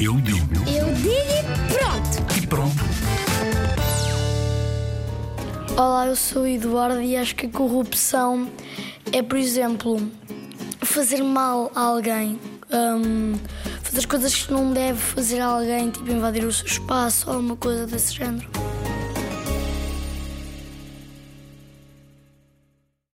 Eu digo. Eu digo e pronto. E pronto. Olá, eu sou o Eduardo e acho que a corrupção é, por exemplo, fazer mal a alguém. Um, fazer coisas que não deve fazer a alguém, tipo invadir o seu espaço ou alguma coisa desse género.